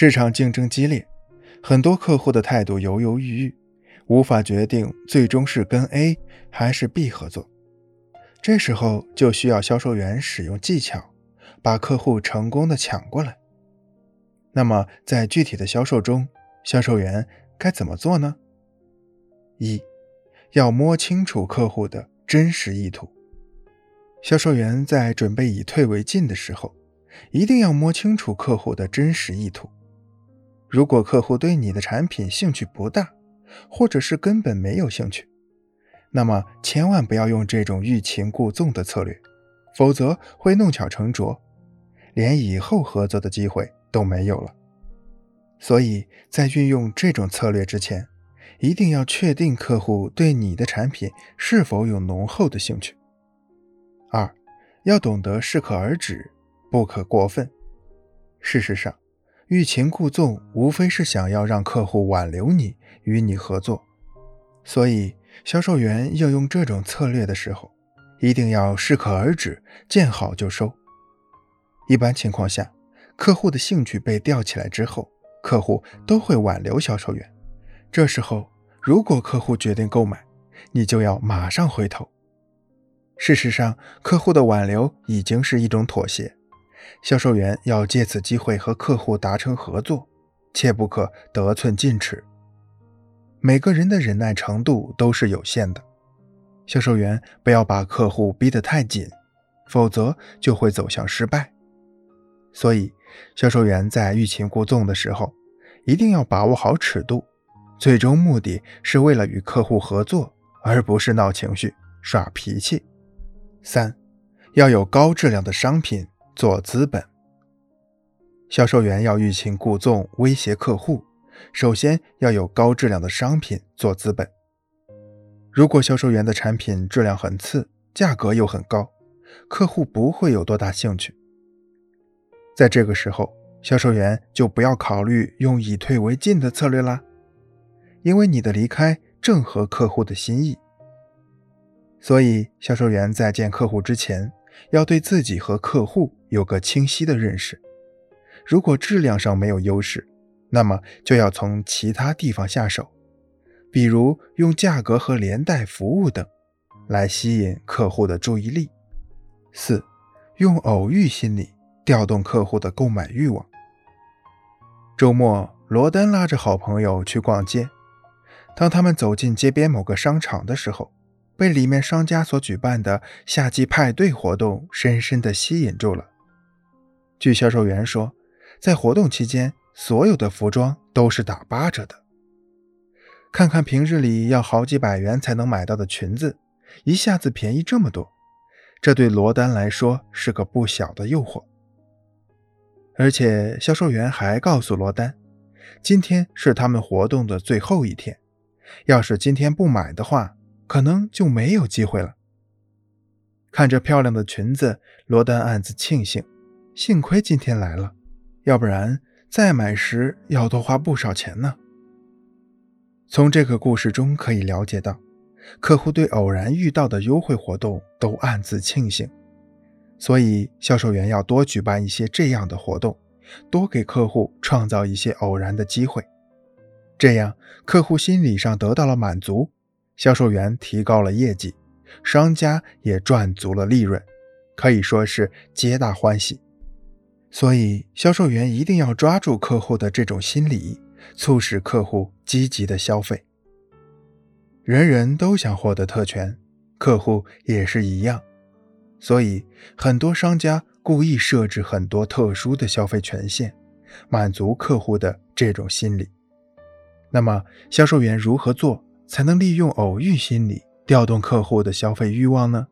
市场竞争激烈，很多客户的态度犹犹豫豫，无法决定最终是跟 A 还是 B 合作。这时候就需要销售员使用技巧，把客户成功的抢过来。那么在具体的销售中，销售员该怎么做呢？一，要摸清楚客户的真实意图。销售员在准备以退为进的时候，一定要摸清楚客户的真实意图。如果客户对你的产品兴趣不大，或者是根本没有兴趣，那么千万不要用这种欲擒故纵的策略，否则会弄巧成拙，连以后合作的机会都没有了。所以在运用这种策略之前，一定要确定客户对你的产品是否有浓厚的兴趣。二，要懂得适可而止，不可过分。事实上，欲擒故纵无非是想要让客户挽留你，与你合作。所以，销售员要用这种策略的时候，一定要适可而止，见好就收。一般情况下，客户的兴趣被吊起来之后，客户都会挽留销售员。这时候，如果客户决定购买，你就要马上回头。事实上，客户的挽留已经是一种妥协。销售员要借此机会和客户达成合作，切不可得寸进尺。每个人的忍耐程度都是有限的，销售员不要把客户逼得太紧，否则就会走向失败。所以，销售员在欲擒故纵的时候，一定要把握好尺度，最终目的是为了与客户合作，而不是闹情绪、耍脾气。三，要有高质量的商品。做资本，销售员要欲擒故纵威胁客户，首先要有高质量的商品做资本。如果销售员的产品质量很次，价格又很高，客户不会有多大兴趣。在这个时候，销售员就不要考虑用以退为进的策略啦，因为你的离开正合客户的心意。所以，销售员在见客户之前。要对自己和客户有个清晰的认识。如果质量上没有优势，那么就要从其他地方下手，比如用价格和连带服务等来吸引客户的注意力。四，用偶遇心理调动客户的购买欲望。周末，罗丹拉着好朋友去逛街。当他们走进街边某个商场的时候，被里面商家所举办的夏季派对活动深深地吸引住了。据销售员说，在活动期间，所有的服装都是打八折的。看看平日里要好几百元才能买到的裙子，一下子便宜这么多，这对罗丹来说是个不小的诱惑。而且，销售员还告诉罗丹，今天是他们活动的最后一天，要是今天不买的话。可能就没有机会了。看着漂亮的裙子，罗丹暗自庆幸，幸亏今天来了，要不然再买时要多花不少钱呢。从这个故事中可以了解到，客户对偶然遇到的优惠活动都暗自庆幸，所以销售员要多举办一些这样的活动，多给客户创造一些偶然的机会，这样客户心理上得到了满足。销售员提高了业绩，商家也赚足了利润，可以说是皆大欢喜。所以，销售员一定要抓住客户的这种心理，促使客户积极的消费。人人都想获得特权，客户也是一样。所以，很多商家故意设置很多特殊的消费权限，满足客户的这种心理。那么，销售员如何做？才能利用偶遇心理调动客户的消费欲望呢？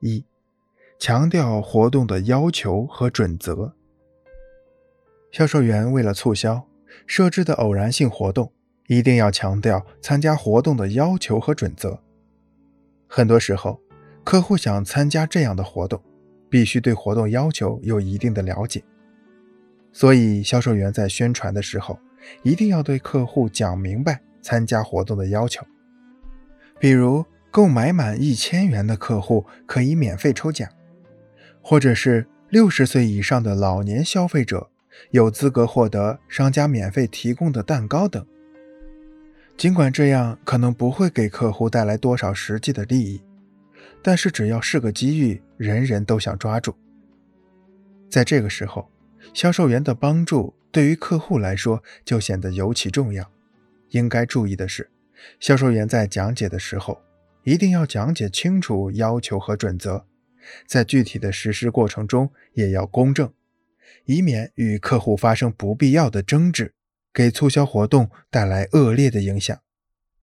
一、强调活动的要求和准则。销售员为了促销设置的偶然性活动，一定要强调参加活动的要求和准则。很多时候，客户想参加这样的活动，必须对活动要求有一定的了解。所以，销售员在宣传的时候，一定要对客户讲明白。参加活动的要求，比如购买满一千元的客户可以免费抽奖，或者是六十岁以上的老年消费者有资格获得商家免费提供的蛋糕等。尽管这样可能不会给客户带来多少实际的利益，但是只要是个机遇，人人都想抓住。在这个时候，销售员的帮助对于客户来说就显得尤其重要。应该注意的是，销售员在讲解的时候，一定要讲解清楚要求和准则，在具体的实施过程中也要公正，以免与客户发生不必要的争执，给促销活动带来恶劣的影响。